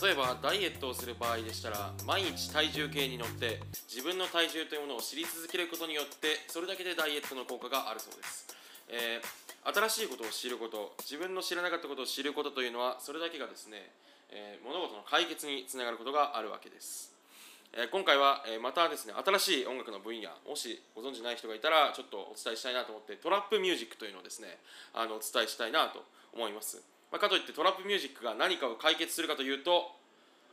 例えばダイエットをする場合でしたら毎日体重計に乗って自分の体重というものを知り続けることによってそれだけでダイエットの効果があるそうです、えー新しいことを知ること自分の知らなかったことを知ることというのはそれだけがですね、えー物事の解決につながることがあるわけです。えー今回は、えーまたですね新しい音楽の分野もしご存じない人がいたらちょっとお伝えしたいなと思ってトラップミュージックというのをですねあのお伝えしたいなと思います、まあ、かといってトラップミュージックが何かを解決するかというと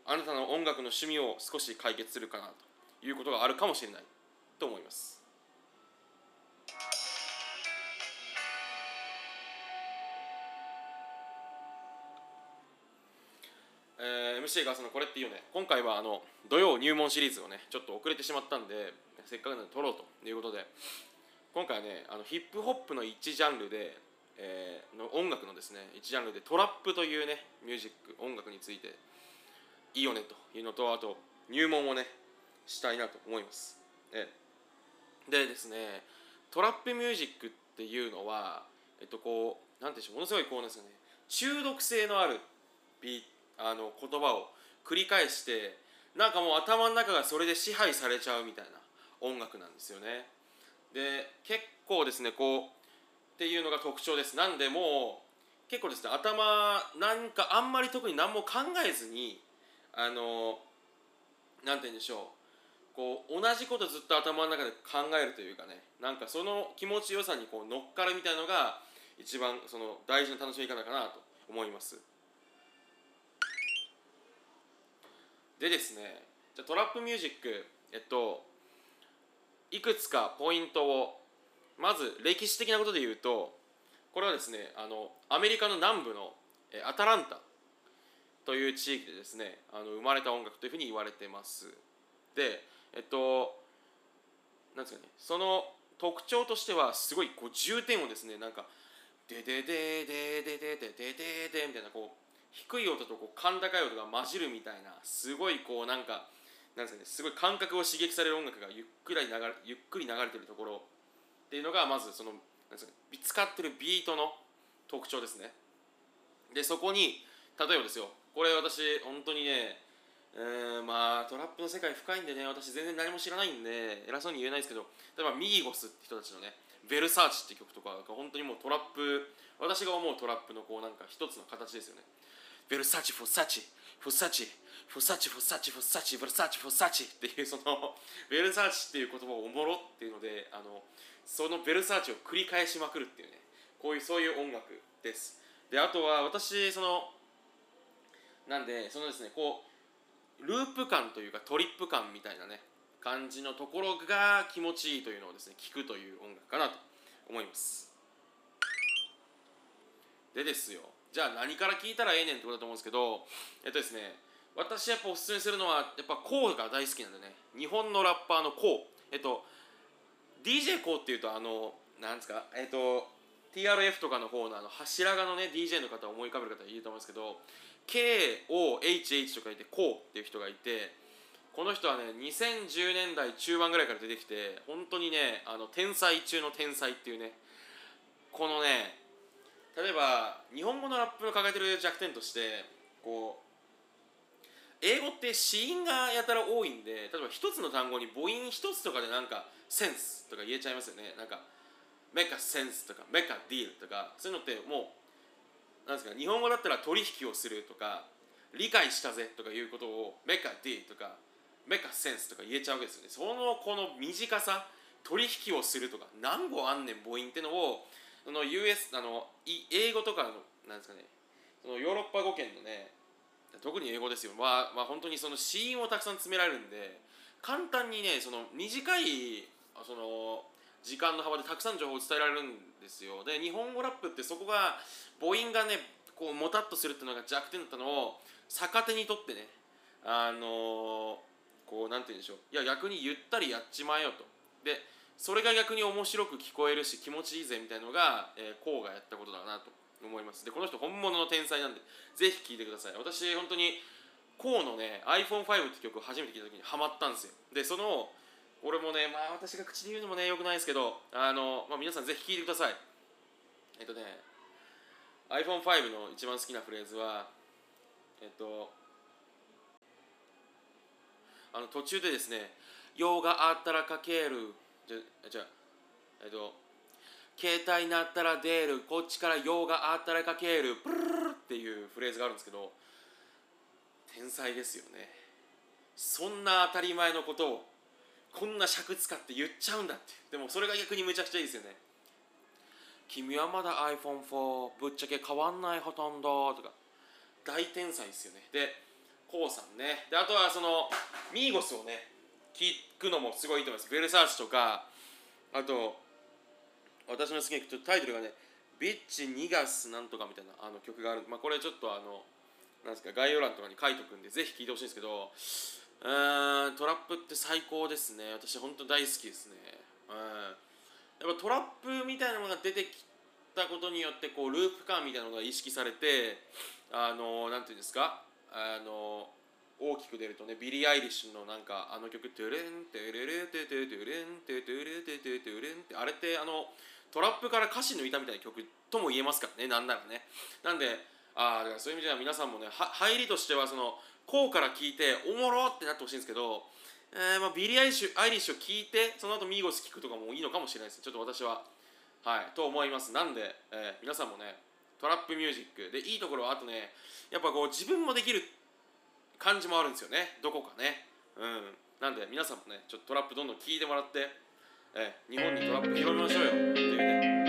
あなたの音楽の趣味を少し解決するかなということがあるかもしれないと思います。MC がそのこれっていうね今回はあの土曜入門シリーズをねちょっと遅れてしまったんでせっかくなので撮ろうということで今回はねあのヒップホップの一ジャンルで、えーの音楽のですね一ジャンルでトラップというねミュージック音楽についていいよねというのとあと入門をねしたいなと思います、えでですねトラップミュージックっていうのはえっとこうなんていうんでしょうものすごいこうなんですかね中毒性のあるビート。あの言葉を繰り返してなんかもう頭の中がそれで支配されちゃうみたいな音楽なんですよね。で結構ですねこうっていうのが特徴です。なんでもう結構ですね頭なんかあんまり特に何も考えずにあのなんて言うんでしょう。こう同じことずっと頭の中で考えるというかねなんかその気持ちよさにこう乗っかるみたいのが一番その大事な楽しみ方かなと思います。でですねじゃトラップミュージックえっといくつかポイントをまず歴史的なことで言うとこれはですねあのアメリカの南部のアタランタという地域でですねあの生まれた音楽というふうに言われてます。でえっとなんですかねその特徴としてはすごいこう重点をですねなんかデデデデデデデデデデみたいなこう低い音とこう甲高い音が混じるみたいなすごいこうなんかなんですかねすごい感覚を刺激される音楽がゆっくり流れゆっくり流れてるところ。っていうのがまずそのなんですかね使ってるビートの特徴ですね。でそこに例えばですよこれ私本当にねえーまあトラップの世界深いんでね私全然何も知らないんで偉そうに言えないですけど例えばミーゴスって人たちのね「ベルサーチ」って曲とかが本当にもうトラップ私が思うトラップのこうなんか一つの形ですよね。ベルサチフォッサチフォッサチフォッサチフォッサチフォッサチベルサチフォッサチっていうそのベルサチっていう言葉をおもろっていうのであのそのベルサーチを繰り返しまくるっていうねこういうそういう音楽です。であとは私そのなんでそのですねこうループ感というかトリップ感みたいなね感じのところが気持ちいいというのをですね聞くという音楽かなと思います。でですよ。じゃあ何から聞いたらええねんってことだと思うんですけどえっとですね私やっぱおすすめするのはやっぱコウが大好きなんでね。日本のラッパーのコウえっと DJ コウっていうとあのなんですかえっと TRF とかの方のあの柱側のね DJ の方を思い浮かべる方いると思うんですけど KOHH とかいてコウっていう人がいてこの人はね2010年代中盤ぐらいから出てきて本当にねあの天才中の天才っていうねこのね例えば日本語のラップの抱えてる弱点としてこう英語って子音がやたら多いんで例えば一つの単語に母音一つとかでなんかセンスとか言えちゃいますよね。なんかメカセンスとかメカディールとかそういうのってもうなんですか日本語だったら取引をするとか理解したぜとかいうことをメカディールとかメカセンスとか言えちゃうわけですよね。そのこの短さ取引をするとか何語あんねん母音ってのをその US あの英語とかのなんですかね。そのヨーロッパ語圏のね特に英語ですよ。まあまあ本当にその子音をたくさん詰められるんで簡単にねその短いその時間の幅でたくさん情報を伝えられるんですよ。で日本語ラップってそこが母音がねこうもたっとするっていうのが弱点だったのを逆手にとってねあのこうなんて言うんでしょう。いや逆にゆったりやっちまえよと。でそれが逆に面白く聞こえるし気持ちいいぜみたいのが、えー、こうがやったことだなと思います。でこの人本物の天才なんでぜひ聴いてください。私本当にこうのね iPhone5 って曲を初めて聴いた時にハマったんですよ。でその俺もねまあ私が口で言うのもねよくないですけどあの、まあ、皆さんぜひ聞いてください。えっとね iPhone5 の一番好きなフレーズはえっとあの途中でですね「用があったらかける」じゃえっと携帯鳴ったら出るこっちから用があったらかけるプルルルっていうフレーズがあるんですけど天才ですよね。そんな当たり前のことをこんな尺使って言っちゃうんだってでもそれが逆にめちゃくちゃいいですよね。君はまだ iPhone4 ぶっちゃけ変わんないほとんどとか。大天才ですよね。で k o さんね。であとはそのミーゴスをね聞くのもすごいいいと思います。ベルサーチとかあと私の好きな曲タイトルがね「ビッチニガスなんとか」みたいなあの曲がある。まあこれちょっとあのなんですか概要欄とかに書いとくんでぜひ聴いてほしいんですけどうーんトラップって最高ですね。私本当大好きですね。うんやっぱトラップみたいなものが出てきたことによってこうループ感みたいなのが意識されてあのなんていうんですかあの大きく出るとねビリー・アイリッシュのなんかあの曲「トゥルントゥルルトゥトゥトゥルントゥトゥルトゥトゥトゥルン」ってあれってあのトラップから歌詞抜いたみたいな曲とも言えますからねなんならね。なんであだからそういう意味では皆さんもねは入りとしてはそのここから聞いておもろってなってほしいんですけど、えーまあ、ビリー・アイリッシュアイリッシュを聞いてその後ミーゴス聞くとかもいいのかもしれないですちょっと私ははいと思います。なんで、えー、皆さんもねトラップミュージック。でいいところはあとねやっぱこう自分もできる感じもあるんですよね。どこかね。うん。なんで皆さんもねちょっとトラップどんどん聞いてもらってえ日本にトラップ広めましょうよ。っていうね。